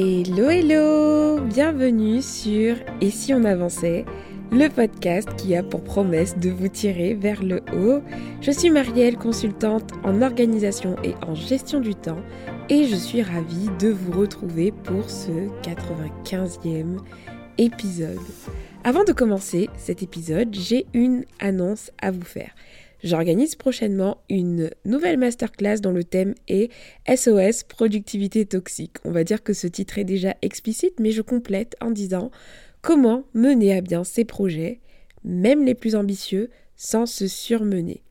Hello hello Bienvenue sur Et si on avançait le podcast qui a pour promesse de vous tirer vers le haut. Je suis Marielle, consultante en organisation et en gestion du temps et je suis ravie de vous retrouver pour ce 95e épisode. Avant de commencer cet épisode, j'ai une annonce à vous faire. J'organise prochainement une nouvelle masterclass dont le thème est SOS productivité toxique. On va dire que ce titre est déjà explicite, mais je complète en disant comment mener à bien ses projets, même les plus ambitieux, sans se surmener.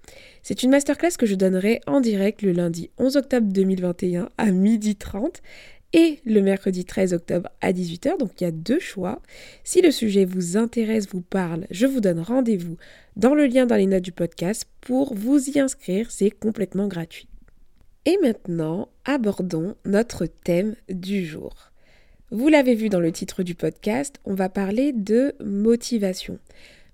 C'est une masterclass que je donnerai en direct le lundi 11 octobre 2021 à 12h30 et le mercredi 13 octobre à 18h. Donc il y a deux choix. Si le sujet vous intéresse, vous parle, je vous donne rendez-vous dans le lien dans les notes du podcast pour vous y inscrire. C'est complètement gratuit. Et maintenant, abordons notre thème du jour. Vous l'avez vu dans le titre du podcast, on va parler de motivation.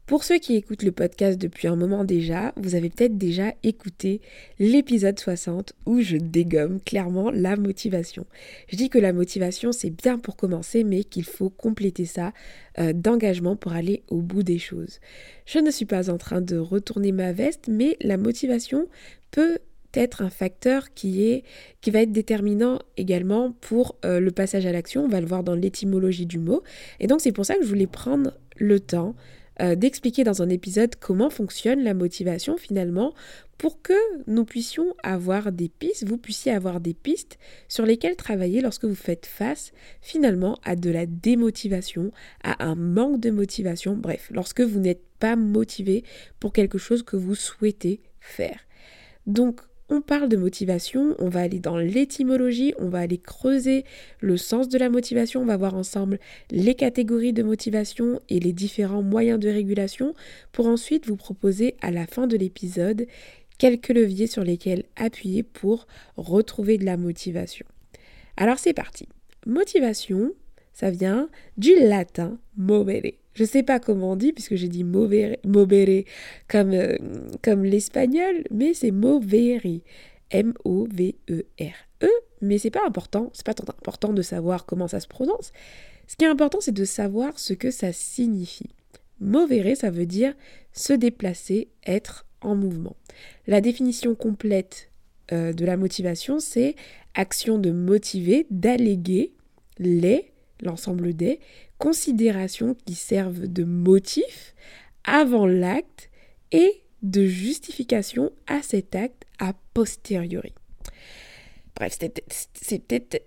Pour ceux qui écoutent le podcast depuis un moment déjà, vous avez peut-être déjà écouté l'épisode 60 où je dégomme clairement la motivation. Je dis que la motivation c'est bien pour commencer mais qu'il faut compléter ça euh, d'engagement pour aller au bout des choses. Je ne suis pas en train de retourner ma veste mais la motivation peut être un facteur qui est qui va être déterminant également pour euh, le passage à l'action. On va le voir dans l'étymologie du mot. Et donc c'est pour ça que je voulais prendre le temps euh, d'expliquer dans un épisode comment fonctionne la motivation finalement pour que nous puissions avoir des pistes, vous puissiez avoir des pistes sur lesquelles travailler lorsque vous faites face finalement à de la démotivation, à un manque de motivation, bref, lorsque vous n'êtes pas motivé pour quelque chose que vous souhaitez faire. Donc on parle de motivation, on va aller dans l'étymologie, on va aller creuser le sens de la motivation, on va voir ensemble les catégories de motivation et les différents moyens de régulation pour ensuite vous proposer à la fin de l'épisode quelques leviers sur lesquels appuyer pour retrouver de la motivation. Alors c'est parti. Motivation, ça vient du latin movere. Je sais pas comment on dit, puisque j'ai dit movere, comme, euh, comme l'espagnol, mais c'est moveri. M-O-V-E-R-E, mais c'est pas important, c'est pas tant important de savoir comment ça se prononce. Ce qui est important, c'est de savoir ce que ça signifie. Movere, ça veut dire se déplacer, être en mouvement. La définition complète euh, de la motivation, c'est action de motiver, d'alléguer les, l'ensemble des, considérations qui servent de motif avant l'acte et de justification à cet acte a posteriori. Bref,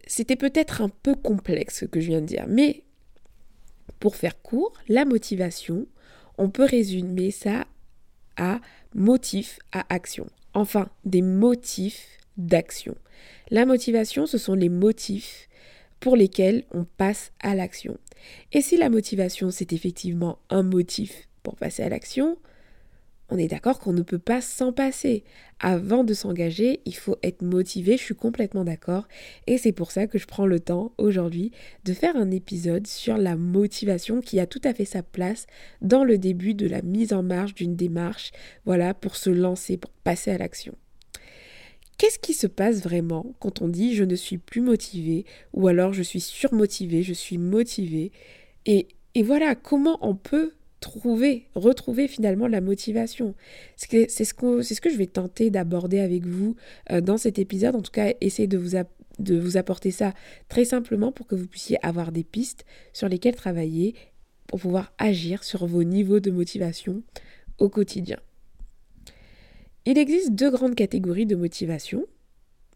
c'était peut-être un peu complexe ce que je viens de dire, mais pour faire court, la motivation, on peut résumer ça à motif à action. Enfin, des motifs d'action. La motivation, ce sont les motifs pour lesquels on passe à l'action. Et si la motivation, c'est effectivement un motif pour passer à l'action, on est d'accord qu'on ne peut pas s'en passer. Avant de s'engager, il faut être motivé, je suis complètement d'accord. Et c'est pour ça que je prends le temps aujourd'hui de faire un épisode sur la motivation qui a tout à fait sa place dans le début de la mise en marche d'une démarche, voilà, pour se lancer, pour passer à l'action. Qu'est-ce qui se passe vraiment quand on dit je ne suis plus motivé ou alors je suis surmotivé, je suis motivé et, et voilà comment on peut trouver, retrouver finalement la motivation? C'est ce, que, ce que je vais tenter d'aborder avec vous euh, dans cet épisode, en tout cas essayer de vous, de vous apporter ça très simplement pour que vous puissiez avoir des pistes sur lesquelles travailler pour pouvoir agir sur vos niveaux de motivation au quotidien. Il existe deux grandes catégories de motivation.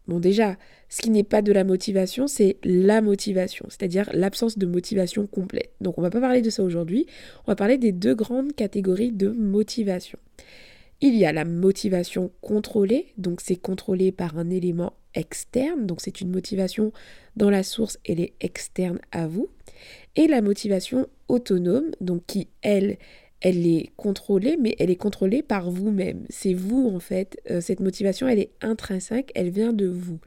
Bon déjà, ce qui n'est pas de la motivation, c'est la motivation, c'est-à-dire l'absence de motivation complète. Donc on va pas parler de ça aujourd'hui, on va parler des deux grandes catégories de motivation. Il y a la motivation contrôlée, donc c'est contrôlé par un élément externe, donc c'est une motivation dans la source, elle est externe à vous. Et la motivation autonome, donc qui, elle, elle est contrôlée, mais elle est contrôlée par vous-même. C'est vous, en fait. Euh, cette motivation, elle est intrinsèque, elle vient de vous.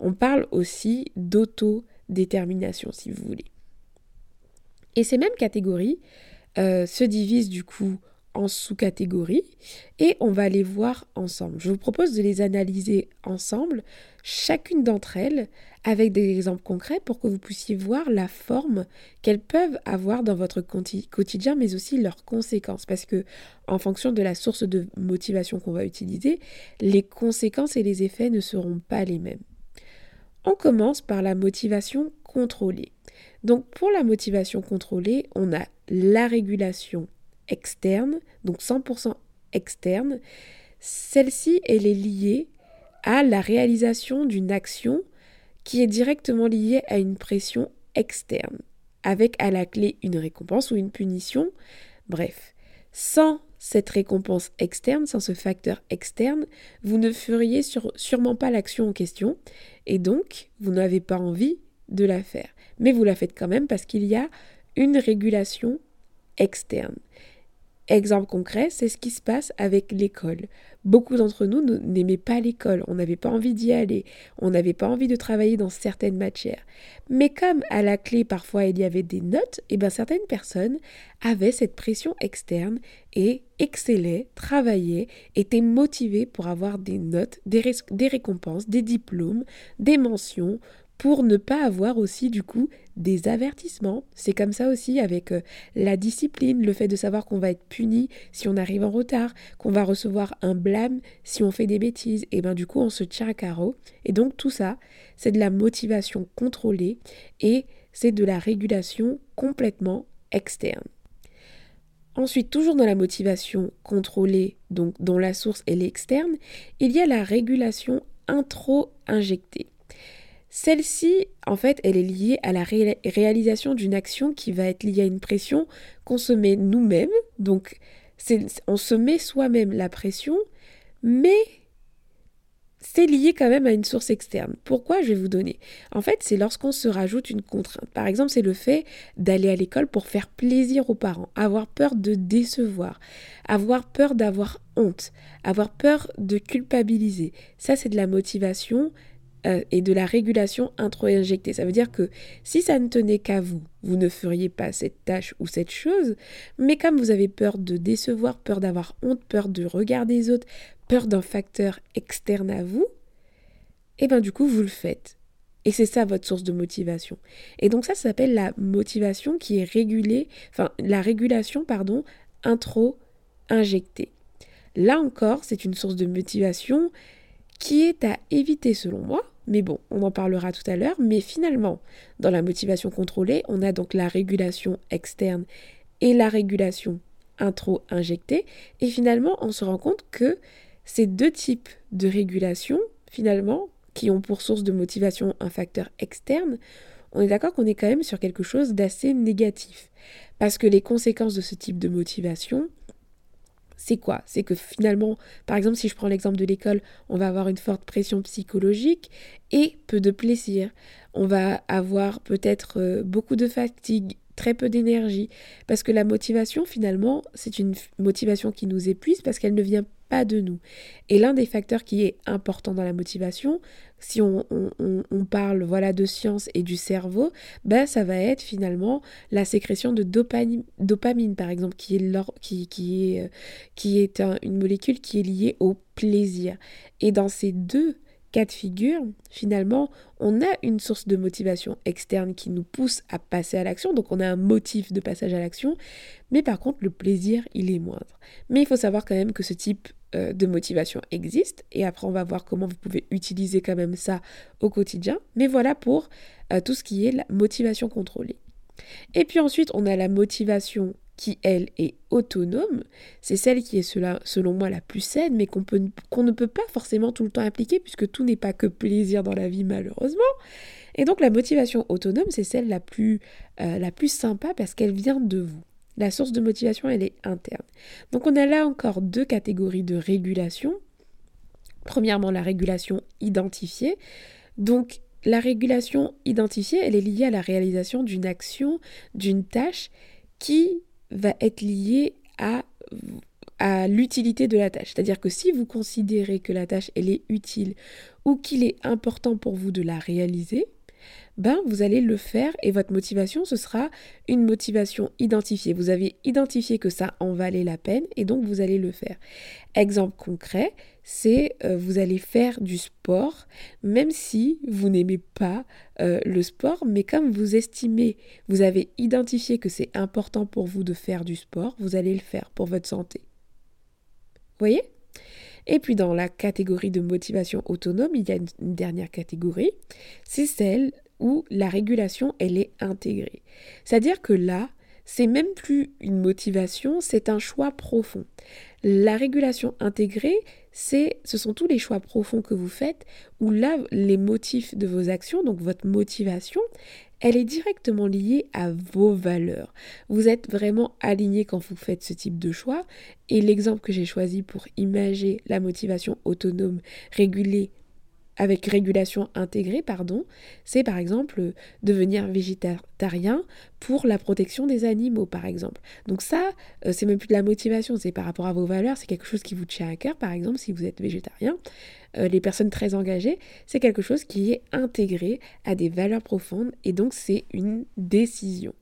On parle aussi d'autodétermination, si vous voulez. Et ces mêmes catégories euh, se divisent du coup en sous-catégories et on va les voir ensemble. Je vous propose de les analyser ensemble, chacune d'entre elles, avec des exemples concrets pour que vous puissiez voir la forme qu'elles peuvent avoir dans votre quotidien, mais aussi leurs conséquences. Parce que, en fonction de la source de motivation qu'on va utiliser, les conséquences et les effets ne seront pas les mêmes. On commence par la motivation contrôlée. Donc, pour la motivation contrôlée, on a la régulation externe, donc 100% externe. Celle-ci, elle est liée à la réalisation d'une action qui est directement liée à une pression externe, avec à la clé une récompense ou une punition. Bref, sans cette récompense externe, sans ce facteur externe, vous ne feriez sûrement pas l'action en question et donc vous n'avez pas envie de la faire. Mais vous la faites quand même parce qu'il y a une régulation externe. Exemple concret, c'est ce qui se passe avec l'école. Beaucoup d'entre nous n'aimaient pas l'école, on n'avait pas envie d'y aller, on n'avait pas envie de travailler dans certaines matières. Mais comme à la clé parfois il y avait des notes, et eh bien certaines personnes avaient cette pression externe et excellaient, travaillaient, étaient motivées pour avoir des notes, des, des récompenses, des diplômes, des mentions, pour ne pas avoir aussi du coup des avertissements. C'est comme ça aussi avec euh, la discipline, le fait de savoir qu'on va être puni si on arrive en retard, qu'on va recevoir un blâme si on fait des bêtises, et bien du coup on se tient à carreau. Et donc tout ça, c'est de la motivation contrôlée et c'est de la régulation complètement externe. Ensuite, toujours dans la motivation contrôlée, donc dont la source est l'externe, il y a la régulation intro-injectée. Celle-ci, en fait, elle est liée à la réalisation d'une action qui va être liée à une pression qu'on se met nous-mêmes. Donc, on se met soi-même la pression, mais c'est lié quand même à une source externe. Pourquoi Je vais vous donner? En fait, c'est lorsqu'on se rajoute une contrainte. Par exemple, c'est le fait d'aller à l'école pour faire plaisir aux parents, avoir peur de décevoir, avoir peur d'avoir honte, avoir peur de culpabiliser. Ça, c'est de la motivation euh, et de la régulation intro-injectée. Ça veut dire que si ça ne tenait qu'à vous, vous ne feriez pas cette tâche ou cette chose, mais comme vous avez peur de décevoir, peur d'avoir honte, peur de regarder les autres, peur d'un facteur externe à vous, et eh bien du coup vous le faites. Et c'est ça votre source de motivation. Et donc ça, ça s'appelle la motivation qui est régulée, enfin la régulation, pardon, intro-injectée. Là encore, c'est une source de motivation qui est à éviter selon moi. Mais bon, on en parlera tout à l'heure. Mais finalement, dans la motivation contrôlée, on a donc la régulation externe et la régulation intro-injectée. Et finalement, on se rend compte que ces deux types de régulation, finalement, qui ont pour source de motivation un facteur externe, on est d'accord qu'on est quand même sur quelque chose d'assez négatif. Parce que les conséquences de ce type de motivation, c'est quoi? C'est que finalement, par exemple, si je prends l'exemple de l'école, on va avoir une forte pression psychologique et peu de plaisir. On va avoir peut-être euh, beaucoup de fatigue, très peu d'énergie, parce que la motivation, finalement, c'est une motivation qui nous épuise parce qu'elle ne vient pas de nous. Et l'un des facteurs qui est important dans la motivation, si on, parle voilà de science et du cerveau, ben ça va être finalement la sécrétion de dopamine, dopamine par exemple, qui est, qui, qui est, qui est une molécule qui est liée au plaisir. Et dans ces deux cas de figure, finalement, on a une source de motivation externe qui nous pousse à passer à l'action, donc on a un motif de passage à l'action, mais par contre le plaisir, il est moindre. Mais il faut savoir quand même que ce type euh, de motivation existe, et après on va voir comment vous pouvez utiliser quand même ça au quotidien, mais voilà pour euh, tout ce qui est la motivation contrôlée. Et puis ensuite, on a la motivation qui, elle, est autonome, c'est celle qui est selon moi la plus saine, mais qu'on ne peut pas forcément tout le temps appliquer, puisque tout n'est pas que plaisir dans la vie, malheureusement. Et donc la motivation autonome, c'est celle la plus, euh, la plus sympa parce qu'elle vient de vous. La source de motivation, elle est interne. Donc on a là encore deux catégories de régulation. Premièrement, la régulation identifiée. Donc la régulation identifiée, elle est liée à la réalisation d'une action, d'une tâche qui va être lié à, à l'utilité de la tâche. C'est-à-dire que si vous considérez que la tâche elle est utile ou qu'il est important pour vous de la réaliser, ben vous allez le faire et votre motivation, ce sera une motivation identifiée. Vous avez identifié que ça en valait la peine et donc vous allez le faire. Exemple concret, c'est euh, vous allez faire du sport, même si vous n'aimez pas euh, le sport, mais comme vous estimez, vous avez identifié que c'est important pour vous de faire du sport, vous allez le faire pour votre santé. Voyez? Et puis dans la catégorie de motivation autonome, il y a une, dernière catégorie, c'est celle où la régulation, elle est intégrée. C'est-à-dire que là, c'est même plus une motivation, c'est un choix profond. La régulation intégrée, c'est, ce sont tous les choix profonds que vous faites où là, les motifs de vos actions, donc votre motivation, elle est directement liée à vos valeurs. Vous êtes vraiment aligné quand vous faites ce type de choix. Et l'exemple que j'ai choisi pour imager la motivation autonome régulée avec régulation intégrée, pardon, c'est par exemple devenir végétarien pour la protection des animaux, par exemple. Donc ça, euh, c'est même plus de la motivation, c'est par rapport à vos valeurs, c'est quelque chose qui vous tient à cœur, par exemple, si vous êtes végétarien. Euh, les personnes très engagées, c'est quelque chose qui est intégré à des valeurs profondes et donc c'est une décision.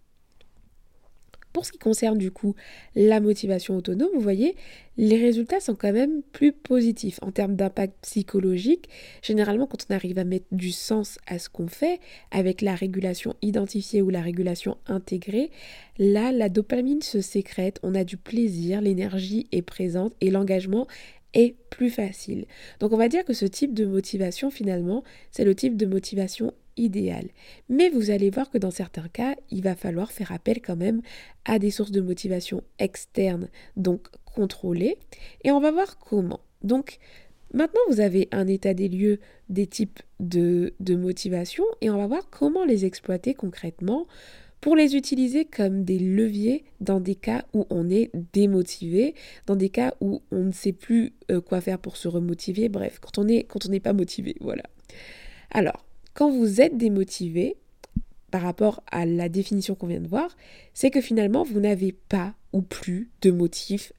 Pour ce qui concerne du coup la motivation autonome, vous voyez, les résultats sont quand même plus positifs en termes d'impact psychologique. Généralement, quand on arrive à mettre du sens à ce qu'on fait, avec la régulation identifiée ou la régulation intégrée, là, la dopamine se sécrète, on a du plaisir, l'énergie est présente et l'engagement est plus facile. Donc on va dire que ce type de motivation, finalement, c'est le type de motivation idéal. Mais vous allez voir que dans certains cas, il va falloir faire appel quand même à des sources de motivation externes, donc contrôlées. Et on va voir comment. Donc, maintenant, vous avez un état des lieux des types de, de motivation et on va voir comment les exploiter concrètement pour les utiliser comme des leviers dans des cas où on est démotivé, dans des cas où on ne sait plus euh, quoi faire pour se remotiver, bref, quand on est quand on n'est pas motivé, voilà. Alors, quand vous êtes démotivé, par rapport à la définition qu'on vient de voir, c'est que finalement, vous n'avez pas ou plus de motif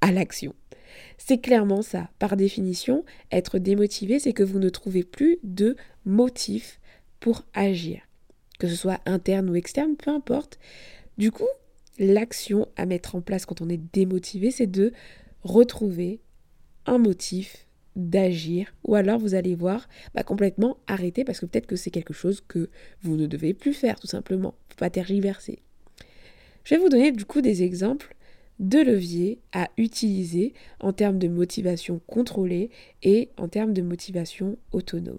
à l'action. C'est clairement ça. Par définition, être démotivé, c'est que vous ne trouvez plus de motif pour agir. Que ce soit interne ou externe, peu importe. Du coup, l'action à mettre en place quand on est démotivé, c'est de retrouver un motif d'agir ou alors vous allez voir bah, complètement arrêter parce que peut-être que c'est quelque chose que vous ne devez plus faire tout simplement. Pas tergiverser. Je vais vous donner du coup des exemples de leviers à utiliser en termes de motivation contrôlée et en termes de motivation autonome.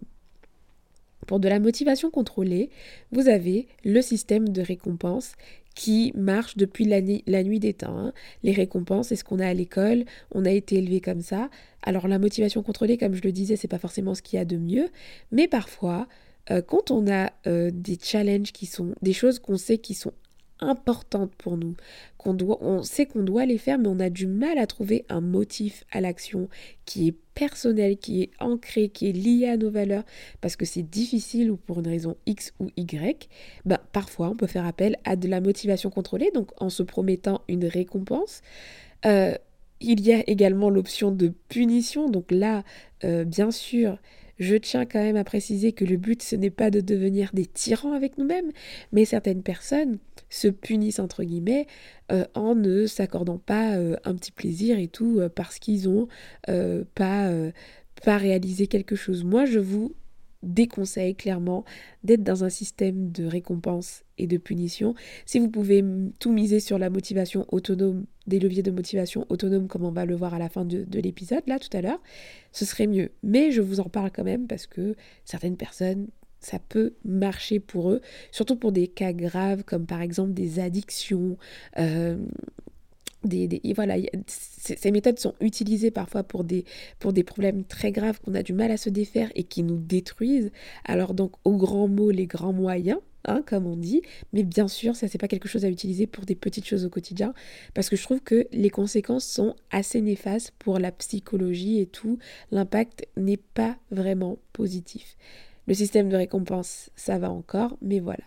Pour de la motivation contrôlée, vous avez le système de récompense qui marche depuis la, nuit des temps. Hein. Les récompenses, c'est ce qu'on a à l'école, on a été élevé comme ça. Alors la motivation contrôlée, comme je le disais, c'est pas forcément ce qu'il y a de mieux, mais parfois, euh, quand on a euh, des challenges qui sont des choses qu'on sait qui sont importantes pour nous, qu'on doit, on sait qu'on doit les faire, mais on a du mal à trouver un motif à l'action qui est personnel, qui est ancré, qui est lié à nos valeurs, parce que c'est difficile ou pour une raison X ou Y, ben, parfois on peut faire appel à de la motivation contrôlée, donc en se promettant une récompense. Euh, il y a également l'option de punition, donc là, euh, bien sûr, je tiens quand même à préciser que le but, ce n'est pas de devenir des tyrans avec nous-mêmes, mais certaines personnes se punissent, entre guillemets, euh, en ne s'accordant pas euh, un petit plaisir et tout, euh, parce qu'ils ont pas, pas réalisé quelque chose. Moi, je vous déconseille clairement d'être dans un système de récompense et de punition. Si vous pouvez tout miser sur la motivation autonome, des leviers de motivation autonome, comme on va le voir à la fin de, de l'épisode, là, tout à l'heure, ce serait mieux. Mais je vous en parle quand même parce que certaines personnes ça peut marcher pour eux, surtout pour des cas graves comme par exemple des addictions, euh, des, voilà, ces méthodes sont utilisées parfois pour des, pour des problèmes très graves qu'on a du mal à se défaire et qui nous détruisent. Alors donc au grand mot, les grands moyens, hein, comme on dit, mais bien sûr, ça c'est pas quelque chose à utiliser pour des petites choses au quotidien, parce que je trouve que les conséquences sont assez néfastes pour la psychologie et tout. L'impact n'est pas vraiment positif. Le système de récompense, ça va encore, mais voilà.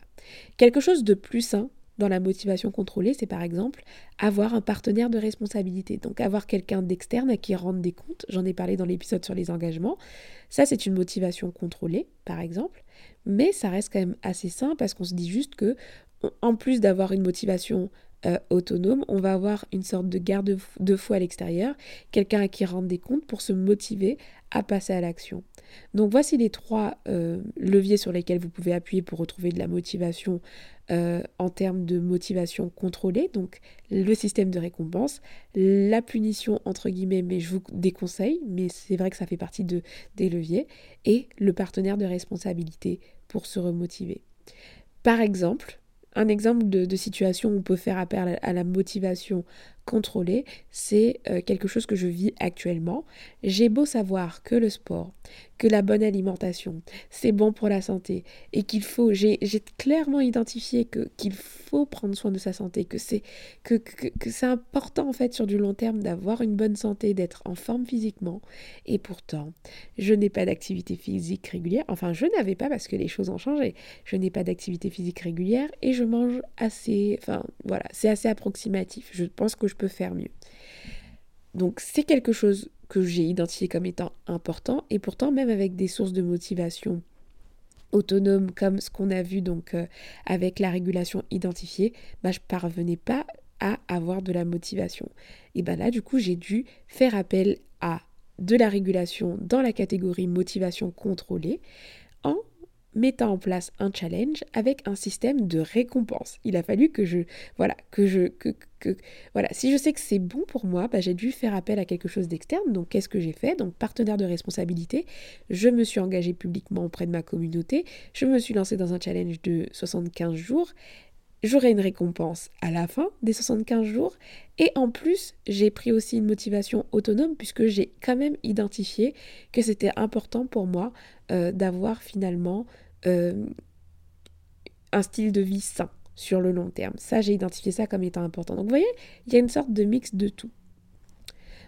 Quelque chose de plus sain dans la motivation contrôlée, c'est par exemple avoir un partenaire de responsabilité. Donc avoir quelqu'un d'externe à qui rendre des comptes. J'en ai parlé dans l'épisode sur les engagements. Ça, c'est une motivation contrôlée, par exemple. Mais ça reste quand même assez sain parce qu'on se dit juste que, en plus d'avoir une motivation euh, autonome, on va avoir une sorte de garde de fou à l'extérieur, quelqu'un à qui rendre des comptes pour se motiver à passer à l'action. Donc voici les trois euh, leviers sur lesquels vous pouvez appuyer pour retrouver de la motivation euh, en termes de motivation contrôlée, donc le système de récompense, la punition entre guillemets, mais je vous déconseille, mais c'est vrai que ça fait partie de, des leviers, et le partenaire de responsabilité pour se remotiver. Par exemple, un exemple de, situation où on peut faire appel à la motivation contrôlée, c'est euh, quelque chose que je vis actuellement. J'ai beau savoir que le sport, que la bonne alimentation, c'est bon pour la santé et qu'il faut, j'ai clairement identifié que qu'il faut prendre soin de sa santé, que c'est que, que, c'est important en fait sur du long terme d'avoir une bonne santé, d'être en forme physiquement. Et pourtant, je n'ai pas d'activité physique régulière. Enfin, je n'avais pas parce que les choses ont changé. Je n'ai pas d'activité physique régulière et je mange assez. Enfin, voilà, c'est assez approximatif. Je pense que je peux faire mieux. Donc, c'est quelque chose que j'ai identifié comme étant important et pourtant même avec des sources de motivation autonomes comme ce qu'on a vu donc euh, avec la régulation identifiée, bah, je parvenais pas à avoir de la motivation. Et ben là du coup j'ai dû faire appel à de la régulation dans la catégorie motivation contrôlée mettant en place un challenge avec un système de récompense. Il a fallu que je, voilà, que je, que, que voilà, si je sais que c'est bon pour moi, bah, j'ai dû faire appel à quelque chose d'externe. Donc, qu'est-ce que j'ai fait? Donc, partenaire de responsabilité, je me suis engagée publiquement auprès de ma communauté, je me suis lancée dans un challenge de 75 jours. J'aurai une récompense à la fin des 75 jours. Et en plus, j'ai pris aussi une motivation autonome puisque j'ai quand même identifié que c'était important pour moi euh, d'avoir finalement euh, un style de vie sain sur le long terme. Ça, j'ai identifié ça comme étant important. Donc vous voyez, il y a une sorte de mix de tout.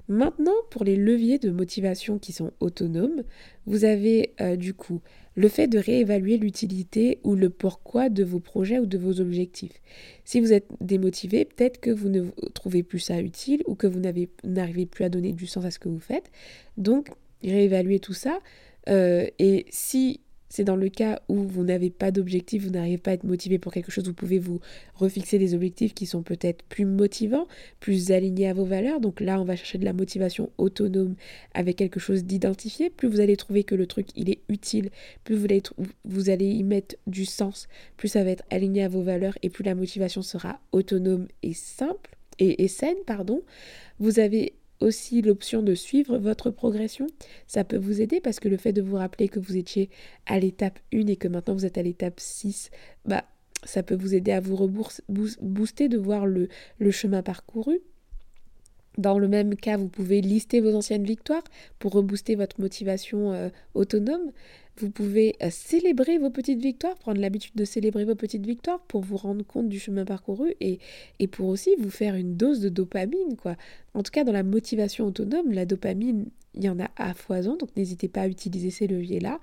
Maintenant, pour les leviers de motivation qui sont autonomes, vous avez euh, du coup le fait de réévaluer l'utilité ou le pourquoi de vos projets ou de vos objectifs. Si vous êtes démotivé, peut-être que vous ne trouvez plus ça utile ou que vous n'arrivez plus à donner du sens à ce que vous faites. Donc, réévaluer tout ça. Euh, et si c'est dans le cas où vous n'avez pas d'objectif, vous n'arrivez pas à être motivé pour quelque chose, vous pouvez vous refixer des objectifs qui sont peut-être plus motivants, plus alignés à vos valeurs. Donc là, on va chercher de la motivation autonome avec quelque chose d'identifié. Plus vous allez trouver que le truc, il est utile, plus vous allez, vous allez y mettre du sens, plus ça va être aligné à vos valeurs et plus la motivation sera autonome et simple et, et saine, pardon. Vous avez aussi l'option de suivre votre progression. Ça peut vous aider parce que le fait de vous rappeler que vous étiez à l'étape 1 et que maintenant vous êtes à l'étape 6, bah, ça peut vous aider à vous booster de voir le chemin parcouru. Dans le même cas, vous pouvez lister vos anciennes victoires pour rebooster votre motivation euh, autonome. Vous pouvez euh, célébrer vos petites victoires, prendre l'habitude de célébrer vos petites victoires pour vous rendre compte du chemin parcouru et, et pour aussi vous faire une dose de dopamine. quoi. En tout cas, dans la motivation autonome, la dopamine, il y en a à foison, donc n'hésitez pas à utiliser ces leviers-là.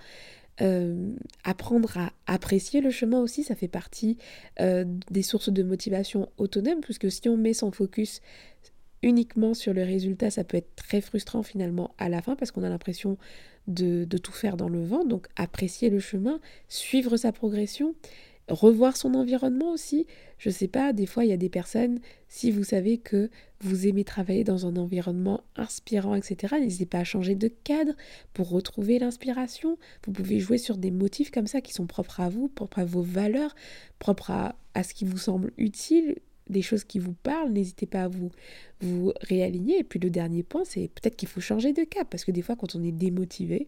Euh, apprendre à apprécier le chemin aussi, ça fait partie des sources de motivation autonome, puisque si on met son focus uniquement sur le résultat, ça peut être très frustrant finalement à la fin parce qu'on a l'impression de, tout faire dans le vent. Donc apprécier le chemin, suivre sa progression, revoir son environnement aussi. Je sais pas, des fois il y a des personnes, si vous savez que vous aimez travailler dans un environnement inspirant, etc., n'hésitez pas à changer de cadre pour retrouver l'inspiration. Vous pouvez jouer sur des motifs comme ça qui sont propres à vous, propres à vos valeurs, propres à ce qui vous semble utile des choses qui vous parlent, n'hésitez pas à vous, réaligner. Et puis le dernier point, c'est peut-être qu'il faut changer de cap, parce que des fois quand on est démotivé,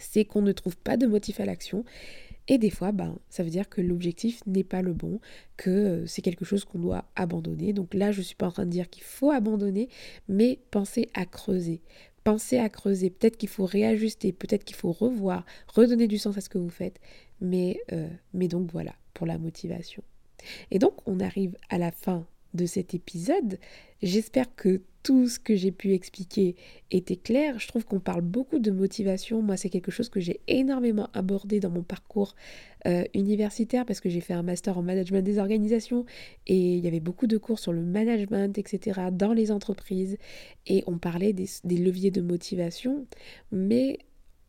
c'est qu'on ne trouve pas de motif à l'action. Et des fois, ben, ça veut dire que l'objectif n'est pas le bon, que euh, c'est quelque chose qu'on doit abandonner. Donc là, je ne suis pas en train de dire qu'il faut abandonner, mais pensez à creuser. Pensez à creuser. Peut-être qu'il faut réajuster, peut-être qu'il faut revoir, redonner du sens à ce que vous faites. Mais, euh, mais donc voilà, pour la motivation. Et donc, on arrive à la fin de cet épisode. J'espère que tout ce que j'ai pu expliquer était clair. Je trouve qu'on parle beaucoup de motivation. Moi, c'est quelque chose que j'ai énormément abordé dans mon parcours euh, universitaire parce que j'ai fait un master en management des organisations et il y avait beaucoup de cours sur le management, etc., dans les entreprises. Et on parlait des, des leviers de motivation. Mais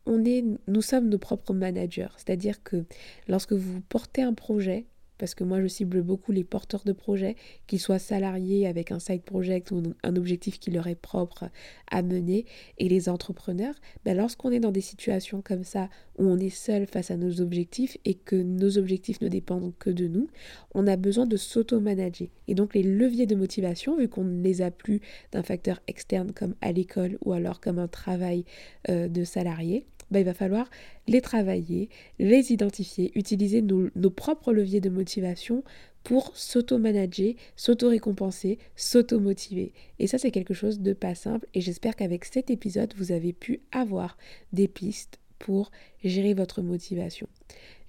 on est, nous sommes nos propres managers. C'est-à-dire que lorsque vous portez un projet, parce que moi je cible beaucoup les porteurs de projets, qu'ils soient salariés avec un side project ou un objectif qui leur est propre à mener, et les entrepreneurs, ben lorsqu'on est dans des situations comme ça où on est seul face à nos objectifs et que nos objectifs ne dépendent que de nous, on a besoin de s'auto-manager. Et donc les leviers de motivation, vu qu'on ne les a plus d'un facteur externe comme à l'école ou alors comme un travail euh, de salarié, bah, il va falloir les travailler, les identifier, utiliser nos, propres leviers de motivation pour s'auto-manager, s'auto-récompenser, s'auto-motiver. Et ça, c'est quelque chose de pas simple. Et j'espère qu'avec cet épisode, vous avez pu avoir des pistes pour gérer votre motivation.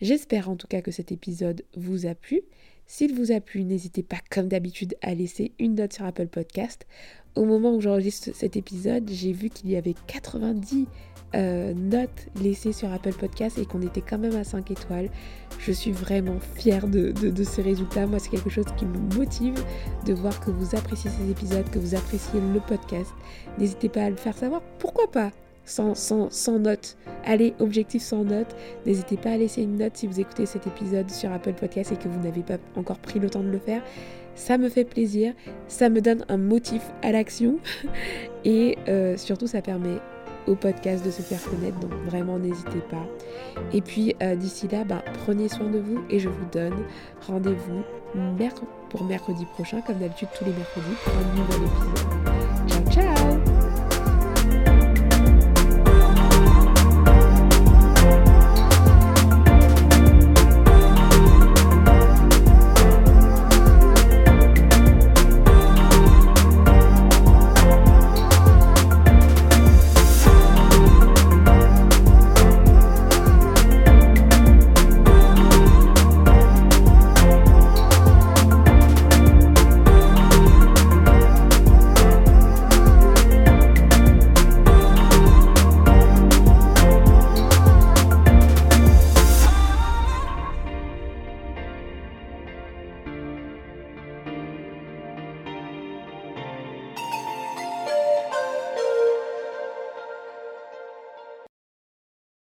J'espère en tout cas que cet épisode vous a plu. S'il vous a plu, n'hésitez pas comme d'habitude à laisser une note sur Apple Podcast. Au moment où j'enregistre cet épisode, j'ai vu qu'il y avait 90 euh, notes laissées sur Apple Podcast et qu'on était quand même à 5 étoiles. Je suis vraiment fière de, ces résultats. Moi, c'est quelque chose qui me motive de voir que vous appréciez ces épisodes, que vous appréciez le podcast. N'hésitez pas à le faire savoir. Pourquoi pas? Sans, sans, sans note. Allez, objectif sans note. N'hésitez pas à laisser une note si vous écoutez cet épisode sur Apple Podcast et que vous n'avez pas encore pris le temps de le faire. Ça me fait plaisir, ça me donne un motif à l'action et euh, surtout ça permet podcast de se faire connaître. Donc vraiment n'hésitez pas. Et puis euh, d'ici là, ben, prenez soin de vous et je vous donne rendez-vous pour mercredi prochain, comme d'habitude tous les mercredis, pour un nouvel épisode.